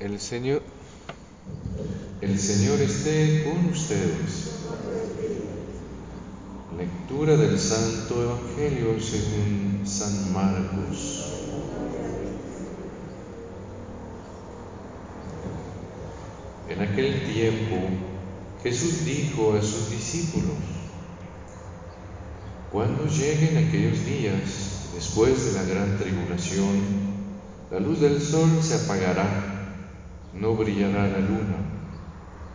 El Señor, el Señor esté con ustedes. Lectura del Santo Evangelio según San Marcos. En aquel tiempo Jesús dijo a sus discípulos, cuando lleguen aquellos días, después de la gran tribulación, la luz del sol se apagará, no brillará la luna,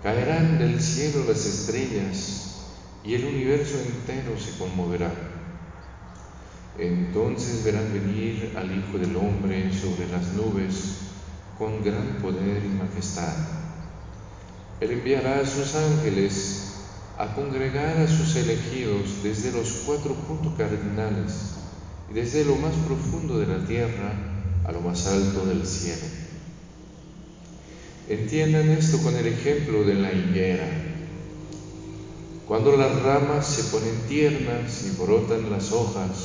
caerán del cielo las estrellas y el universo entero se conmoverá. Entonces verán venir al Hijo del Hombre sobre las nubes con gran poder y majestad. Él enviará a sus ángeles a congregar a sus elegidos desde los cuatro puntos cardinales y desde lo más profundo de la tierra a lo más alto del cielo. Entiendan esto con el ejemplo de la higuera. Cuando las ramas se ponen tiernas y brotan las hojas,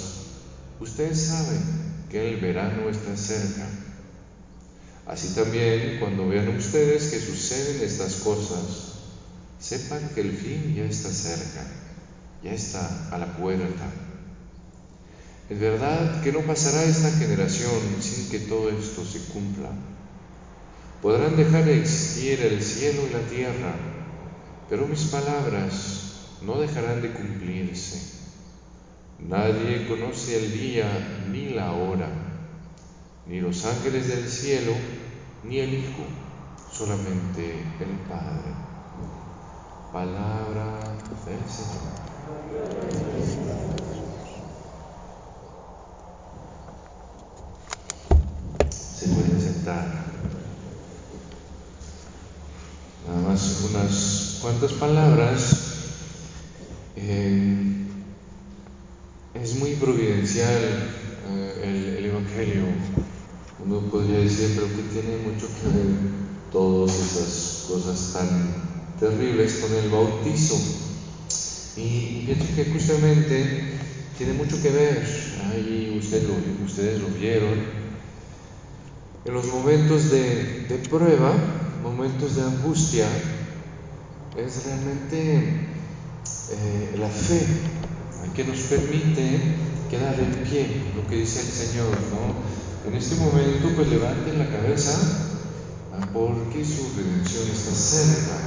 ustedes saben que el verano está cerca. Así también, cuando vean ustedes que suceden estas cosas, sepan que el fin ya está cerca, ya está a la puerta. Es verdad que no pasará esta generación sin que todo esto se cumpla. Podrán dejar de existir el cielo y la tierra, pero mis palabras no dejarán de cumplirse. Nadie conoce el día ni la hora, ni los ángeles del cielo, ni el Hijo, solamente el Padre. Palabra del Señor. Se pueden sentar. Nada más cuantas palabras. Eh, es muy providencial eh, el, el, Evangelio. Uno podría decir, pero que tiene mucho que ver todas esas cosas tan terribles con el bautizo. Y pienso que justamente tiene mucho que ver, ahí ustedes lo vieron, en los momentos de, de prueba, momentos de angustia, es realmente eh, la fe que nos permite quedar en pie, lo que dice el Señor, ¿no? En este momento, pues levanten la cabeza porque su redención está cerca.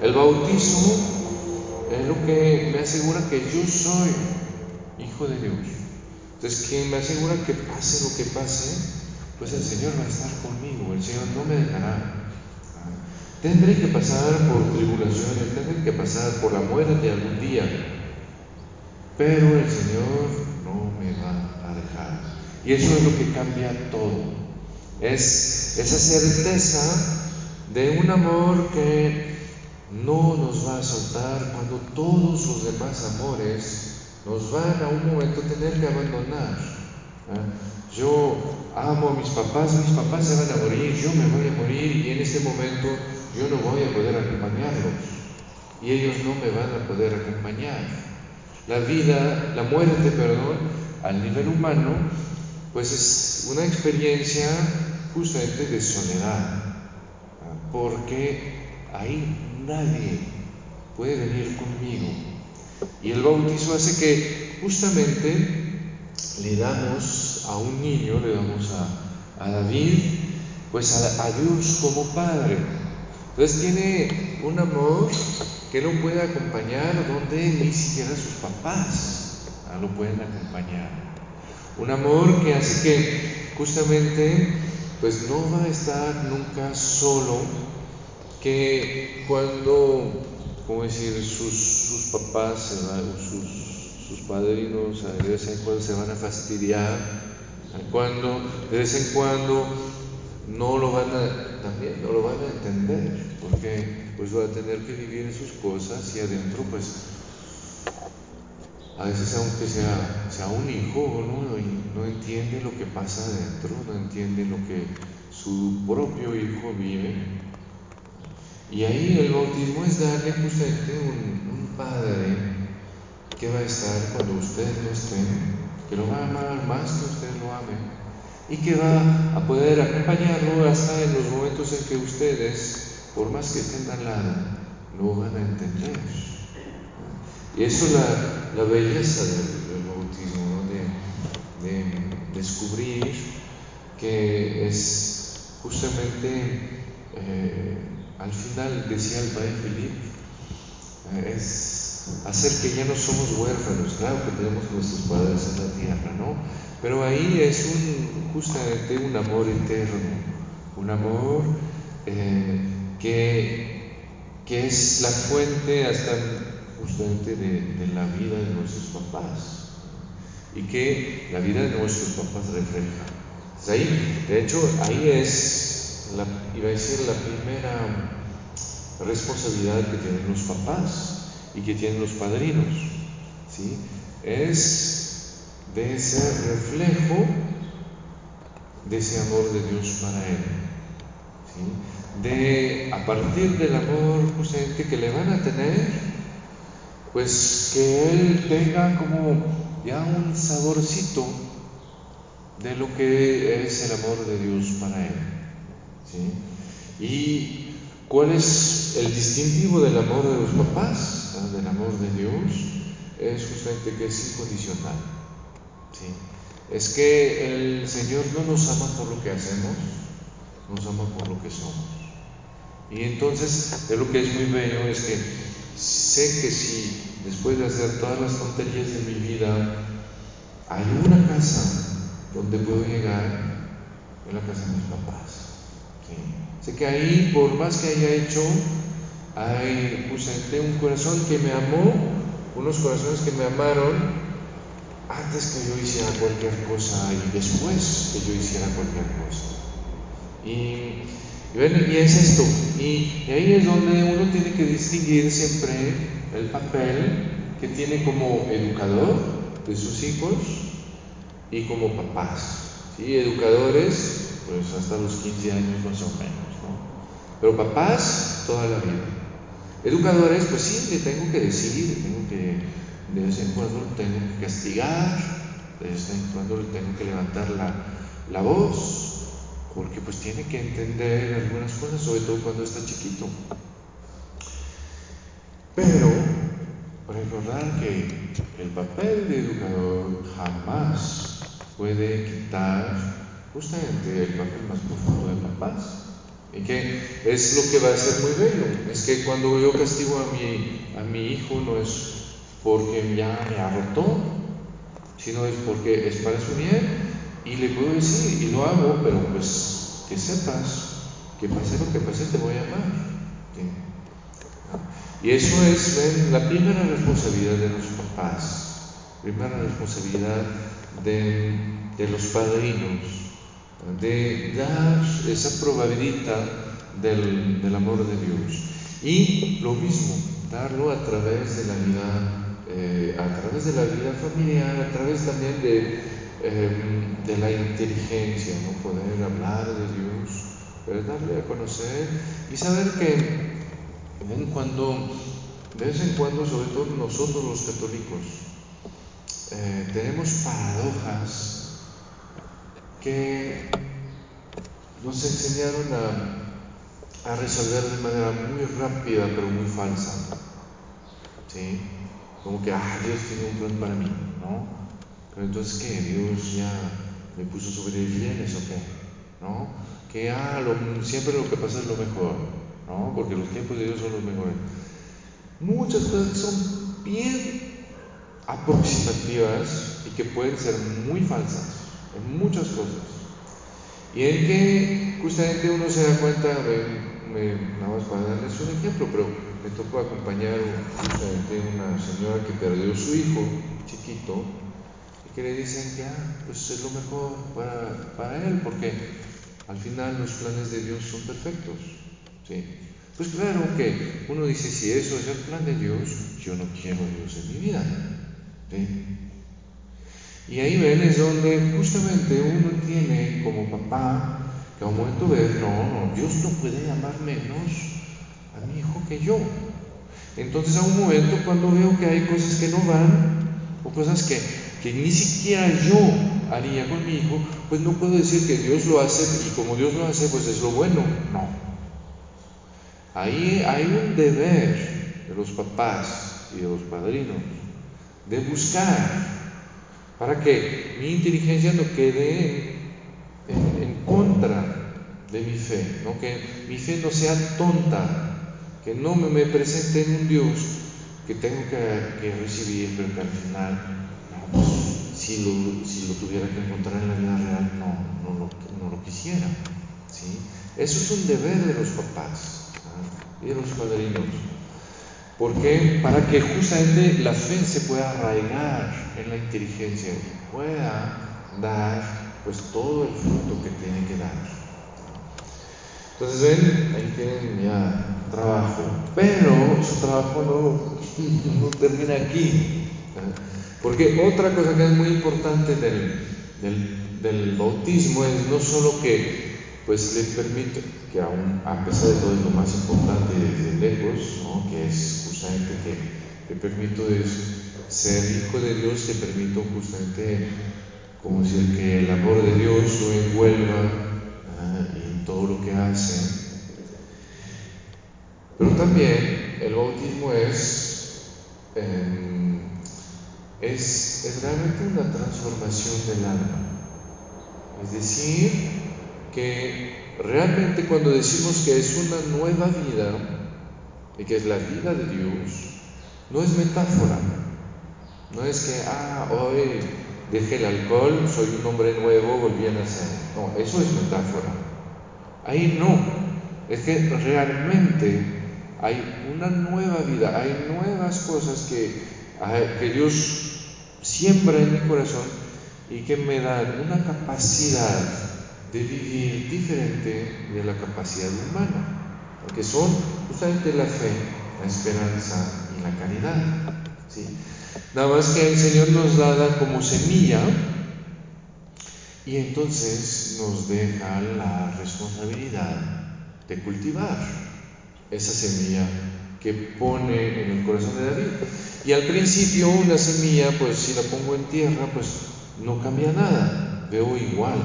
El bautismo es lo que me asegura que yo soy hijo de Dios. Entonces, quien me asegura que pase lo que pase, pues el Señor va a estar conmigo, el Señor no me dejará. Tendré que pasar por tribulaciones, tendré que pasar por la muerte algún día, pero el Señor no me va a dejar. Y eso es lo que cambia todo. Es esa certeza de un amor que no nos va a soltar cuando todos los demás amores nos van a un momento tener que abandonar. Yo amo a mis papás, mis papás se van a morir, yo me voy a morir y en este momento yo no voy a poder acompañarlos y ellos no me van a poder acompañar. La vida, la muerte, perdón, al nivel humano, pues es una experiencia justamente de soledad, porque ahí nadie puede venir conmigo. Y el bautizo hace que justamente le damos a un niño, le damos a, David, pues a, Dios como Padre. Entonces tiene un amor que no puede acompañar donde ni siquiera sus papás no lo pueden acompañar. Un amor que hace que justamente pues no va a estar nunca solo que cuando, como decir, sus, sus papás, sus, sus padrinos de vez en cuando se van a fastidiar, cuando de vez en cuando no lo van a, también no lo van a entender, porque pues va a tener que vivir en sus cosas y adentro pues a veces aunque sea, sea un hijo ¿no? no entiende lo que pasa adentro, no entiende lo que su propio hijo vive, y ahí el bautismo es darle justamente un, un padre que va a estar cuando usted no esté, que lo va a amar más que usted lo ame y que va a poder acompañarlo hasta en los momentos cosa que ustedes, por más que estén al lado, no van a entender. Y eso es la, belleza del, bautismo, de, descubrir que es justamente, eh, al final decía el padre Felipe, eh, es hacer que ya no somos huérfanos, claro que tenemos nuestros padres en la tierra, ¿no? Pero ahí es un, justamente un amor eterno, un amor eh, que, que es la fuente hasta justamente de, la vida de nuestros papás y que la vida de nuestros papás refleja. ahí, de hecho, ahí es, la, iba a decir, la primera responsabilidad que tienen los papás y que tienen los padrinos. ¿sí? Es de ser reflejo de ese amor de Dios para él. De, a partir del amor justamente que le van a tener, pues que Él tenga como ya un saborcito de lo que es el amor de Dios para Él. ¿sí? ¿Y cuál es el distintivo del amor de los papás, del amor de Dios? Es justamente que es incondicional. ¿Sí? Es que el Señor no nos ama por lo que hacemos, nos ama por lo que somos. Y entonces, de lo que es muy bello es que sé que si después de hacer todas las tonterías de mi vida hay una casa donde puedo llegar, es la casa de mis papás. Sé que ahí, por más que haya hecho, hay justamente un corazón que me amó, unos corazones que me amaron antes que yo hiciera cualquier cosa y después que yo hiciera cualquier cosa. Y y, es esto. Y, ahí es donde uno tiene que distinguir siempre el papel que tiene como educador de sus hijos y como papás. ¿sí? Educadores, pues hasta los 15 años más o menos. ¿no? Pero papás, toda la vida. Educadores, pues sí, le tengo que decir, tengo que, de vez en cuando le tengo que castigar, de vez en cuando le tengo que levantar la, la voz, porque pues tiene que entender algunas cosas, sobre todo cuando está chiquito. Pero recordar que el papel de educador jamás puede quitar justamente el papel más profundo de papás. Y que es lo que va a ser muy bello. Es que cuando yo castigo a mi, a mi hijo no es porque ya me arrotó, sino es porque es para su bien y le puedo decir, y lo hago, pero pues que sepas que pase lo que pase te voy a amar. Y eso es la primera responsabilidad de los papás, primera responsabilidad de, de los padrinos, de dar esa probabilidad del, del, amor de Dios. Y lo mismo, darlo a través de la vida, eh, a través de la vida familiar, a través también de Em, de la inteligencia, ¿no? poder hablar de Dios, poder darle a conocer y saber que de vez en cuando, sobre todo nosotros los católicos, eh, tenemos paradojas que nos enseñaron a, a, resolver de manera muy rápida pero muy falsa. ¿Sí? Como que, ah, Dios tiene un plan para mí, ¿no? Pero entonces, ¿qué? ¿Dios ya me puso sobre bienes o qué? ¿No? Que ah, siempre lo que pasa es lo mejor, ¿no? Porque los tiempos de Dios son los mejores. Muchas cosas que son bien aproximativas y que pueden ser muy falsas en muchas cosas. Y en que justamente uno se da cuenta, me, nada más para darles un ejemplo, pero me tocó acompañar justamente una señora que perdió su hijo chiquito que le dicen que ah, pues es lo mejor para, para él, porque al final los planes de Dios son perfectos. ¿sí? Pues claro que uno dice, si eso es el plan de Dios, yo no quiero a Dios en mi vida. Y ahí ven es donde justamente uno tiene como papá que a un momento ver, no, no, Dios no puede amar menos mi hijo que yo. Entonces a un momento cuando veo que hay cosas que no van, o cosas que que ni siquiera yo haría con mi hijo, pues no puedo decir que Dios lo hace y como Dios lo hace, pues es lo bueno. No. Ahí hay un deber de los papás y de los padrinos de buscar para que mi inteligencia no quede en, contra de mi fe, ¿no? que mi fe no sea tonta, que no me, me presente en un Dios que tengo que, recibir, pero que al final, pues, si, lo, tuviera que encontrar en la vida real, no, lo, quisiera. ¿sí? Eso es un deber de los papás y de los padrinos. porque Para que justamente la fe se pueda arraigar en la inteligencia pueda dar pues todo el fruto que tiene que dar. Entonces ven, ahí tienen ya trabajo, pero su trabajo no, no termina aquí. Porque otra cosa que es muy importante del, del, del bautismo es no solo que pues le permite, que aún a pesar de todo es lo más importante desde lejos, ¿no? que es justamente que, que permito ser hijo de Dios, te permito justamente como decir que el amor de Dios lo envuelva en todo lo que hace. Pero también el bautismo es, em, es, es realmente una transformación del alma. Es decir, que realmente cuando decimos que es una nueva vida y que es la vida de Dios, no es metáfora. No es que, ah, hoy dejé el alcohol, soy un hombre nuevo, volví a nacer. No, eso es metáfora. Ahí no. Es que realmente hay una nueva vida, hay nuevas cosas que, Dios siembra en mi corazón y que me dan una capacidad de vivir diferente de la capacidad humana, porque son justamente la fe, la esperanza y la caridad. ¿sí? Nada más que el Señor nos da como semilla y entonces nos deja la responsabilidad de cultivar esa semilla que pone en el corazón de David. Y al principio una semilla, pues si la pongo en tierra, pues no cambia nada, veo igual.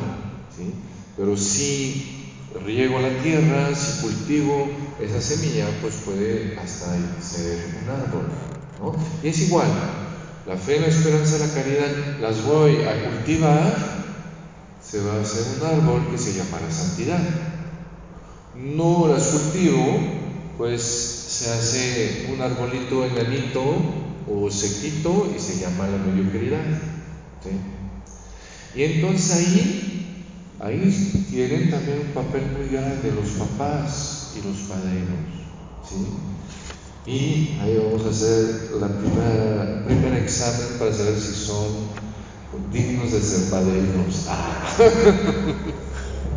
¿sí? Pero si riego la tierra, si cultivo esa semilla, pues puede hasta ser un árbol. ¿no? Y es igual, la fe, la esperanza, la caridad las voy a cultivar, se va a hacer un árbol que se llama la santidad. No las cultivo, pues se hace un arbolito enanito o sequito y se llama la mediocridad. ¿sí? Y entonces ahí Ahí tienen también un papel muy grande los papás y los padrinos. Y ahí vamos a hacer la primera, primer examen para saber si son dignos de ser padrinos.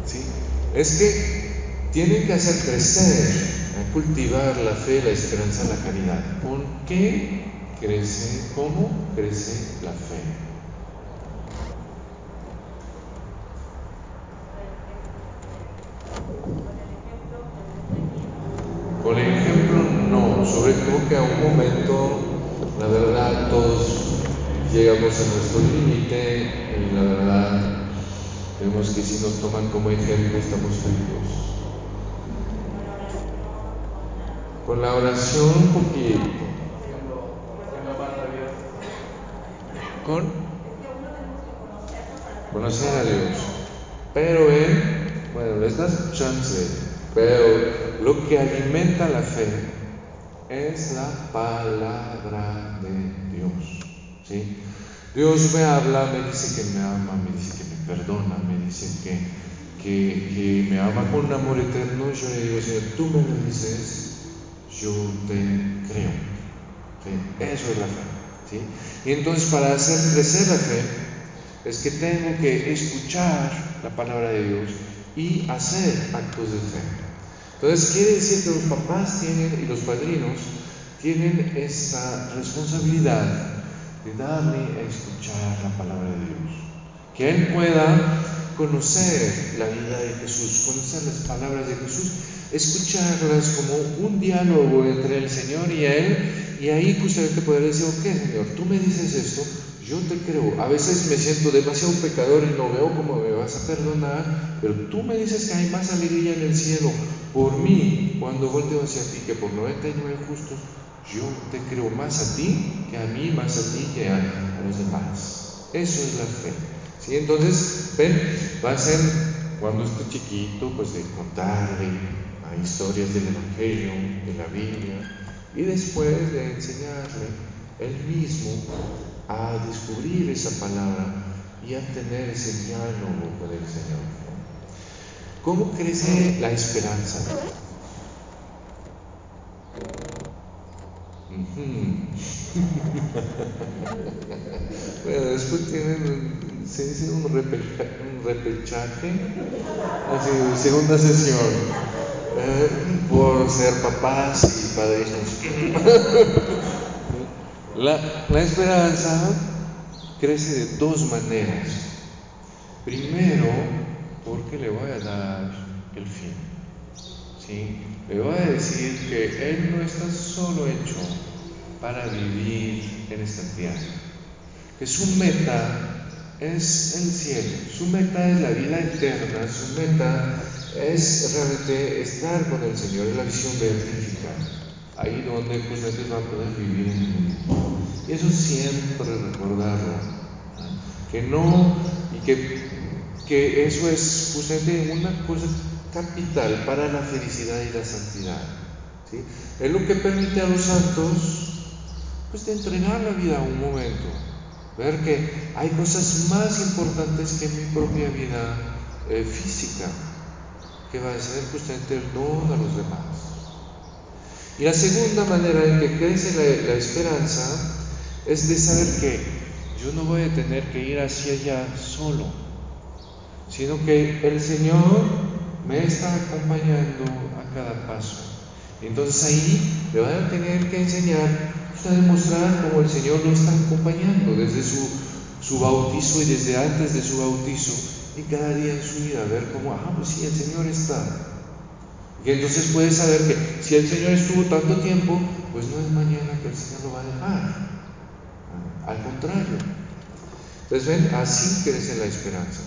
¿Sí? Es que tienen que hacer crecer, cultivar la fe, la esperanza, la caridad. ¿Con qué crece? ¿Cómo crece la fe? Con el ejemplo no, sobre todo que a un momento, la verdad, todos llegamos a nuestro límite y la verdad, vemos que si nos toman como ejemplo estamos fritos. Con la oración un poquito. Con conocer a Dios. Pero ven, bueno, les das chance pero lo que alimenta la fe es la palabra de Dios. ¿sí? Dios me habla, me dice que me ama, me dice que me perdona, me dice que, que, me ama con un amor eterno. Yo le digo, Señor, tú me lo dices, yo te creo. Eso es la fe. Y entonces para hacer crecer la fe es que tengo que escuchar la palabra de Dios y hacer actos de fe. Entonces quiere decir que los papás tienen y los padrinos tienen esa responsabilidad de darle a escuchar la palabra de Dios. Que Él pueda conocer la vida de Jesús, conocer las palabras de Jesús, escucharlas como un diálogo entre el Señor y Él, y ahí justamente poder decir, ok Señor, tú me dices esto, yo te creo. A veces me siento demasiado pecador y no veo cómo me vas a perdonar, pero tú me dices que hay más alegría en el cielo por mí cuando volteo hacia ti, que por 99 justos, yo te creo más a ti que a mí, más a ti que a, los demás. Eso es la fe. ¿Sí? Entonces, ven, va a ser cuando esté chiquito, pues de contarle historias del Evangelio, de la Biblia, y después de enseñarle él mismo a descubrir esa palabra y a tener ese diálogo con el Señor. ¿Cómo crece la esperanza? bueno, después tienen, se dice un, repechaje, así, segunda sesión, eh, por ser papás y padrinos. la, la esperanza crece de dos maneras. Primero, porque le voy a dar el fin. ¿sí? Le voy a decir que Él no está solo hecho para vivir en esta tierra, que su meta es el cielo, su meta es la vida eterna, su meta es realmente estar con el Señor en la visión beatífica, ahí donde pues va a vivir en el mundo. Y eso siempre recordarlo, que no, y que, que eso es justamente una cosa capital para la felicidad y la santidad. Es lo que permite a los santos pues de entregar la vida un momento, ver que hay cosas más importantes que mi propia vida eh, física, que va a ser justamente el don a los demás. Y la segunda manera en que crece la, la esperanza es de saber que yo no voy a tener que ir hacia allá solo, sino que el Señor me está acompañando a cada paso. Entonces ahí le van a tener que enseñar a demostrar cómo el Señor lo está acompañando desde su, su bautizo y desde antes de su bautizo y cada día en su vida, ver cómo, ah, pues sí, el Señor está. Y entonces puede saber que si el Señor estuvo tanto tiempo, pues no es mañana que el Señor lo va a dejar. Al contrario. Entonces ven, así crece la esperanza.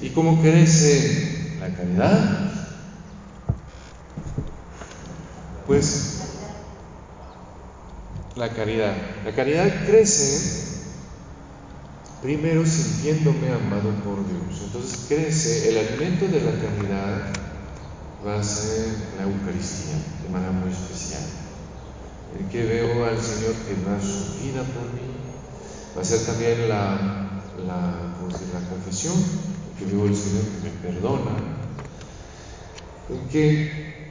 ¿Y cómo crece la caridad? Pues la caridad. La caridad crece primero sintiéndome amado por Dios. Entonces crece, el alimento de la caridad va a ser la Eucaristía, de manera muy especial. El que veo al Señor que da su vida por mí, va a ser también la, la, confesión, el que veo al Señor que me perdona, el que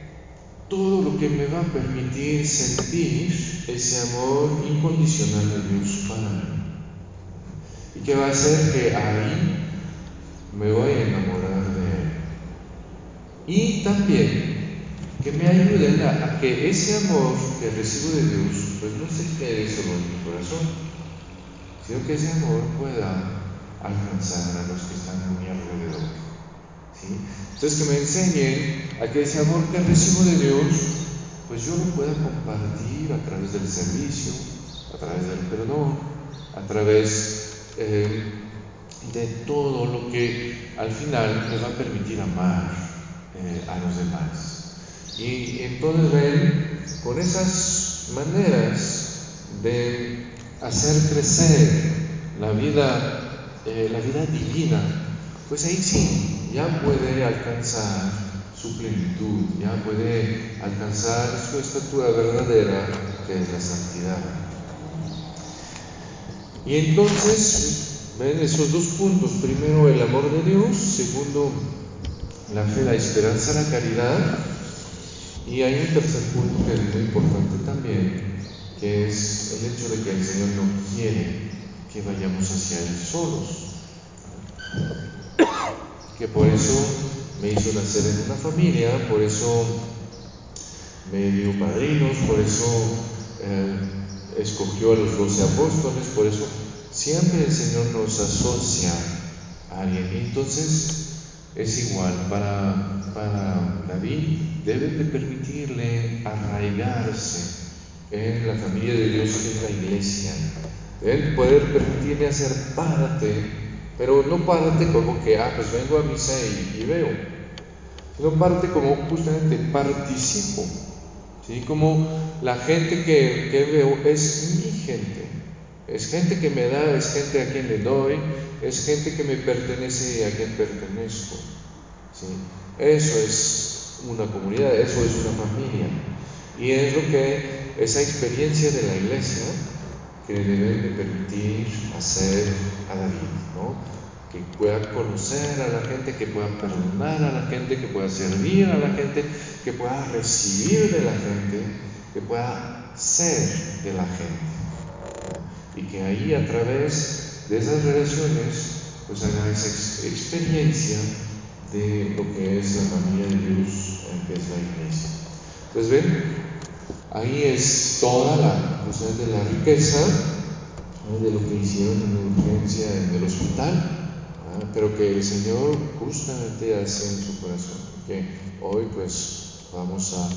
todo lo que me va a permitir sentir ese amor incondicional de Dios para mí. Y que va a hacer que ahí me voy a enamorar de Él. Y también que me ayude a, que ese amor que recibo de Dios pues no se quede solo en mi corazón, sino que ese amor pueda alcanzar a los que están a mi alrededor. Entonces que me enseñen a que ese amor que recibo de Dios, pues yo lo pueda compartir a través del servicio, a través del perdón, a través eh, de todo lo que al final me va a permitir amar eh, a los demás. Y entonces ven, con esas maneras de hacer crecer la vida, eh, la vida divina, pues ahí sí, ya puede alcanzar su plenitud, ya puede alcanzar su estatura verdadera, que es la santidad. Y entonces, ven esos dos puntos. Primero, el amor de Dios. Segundo, la fe, la esperanza, la caridad. Y hay un tercer punto que es muy importante también, que es el hecho de que el Señor no quiere que vayamos hacia Él solos que por eso me hizo nacer en una familia, por eso me dio padrinos, por eso eh, escogió a los doce apóstoles, por eso siempre el Señor nos asocia a alguien. entonces es igual, para, para David debe de permitirle arraigarse en la familia de Dios, es la iglesia. Debe poder permitirle hacer parte pero no párate como que, ah, pues vengo a misa y, veo. sino parte como justamente participo, ¿sí? como la gente que, veo es mi gente, es gente que me da, es gente a quien le doy, es gente que me pertenece y a quien pertenezco. ¿sí? Eso es una comunidad, eso es una familia. Y es lo que esa experiencia de la iglesia que debe de permitir hacer a David, ¿no? que pueda conocer a la gente, que pueda perdonar a la gente, que pueda servir a la gente, que pueda recibir de la gente, que pueda ser de la gente. Y que ahí a través de esas relaciones pues haga esa experiencia de lo que es la familia de Dios, que es la iglesia. Pues ven, ahí es toda la cuestión de la riqueza de lo que hicieron en la urgencia en el hospital pero que el Señor justamente hace en su corazón, que hoy pues vamos a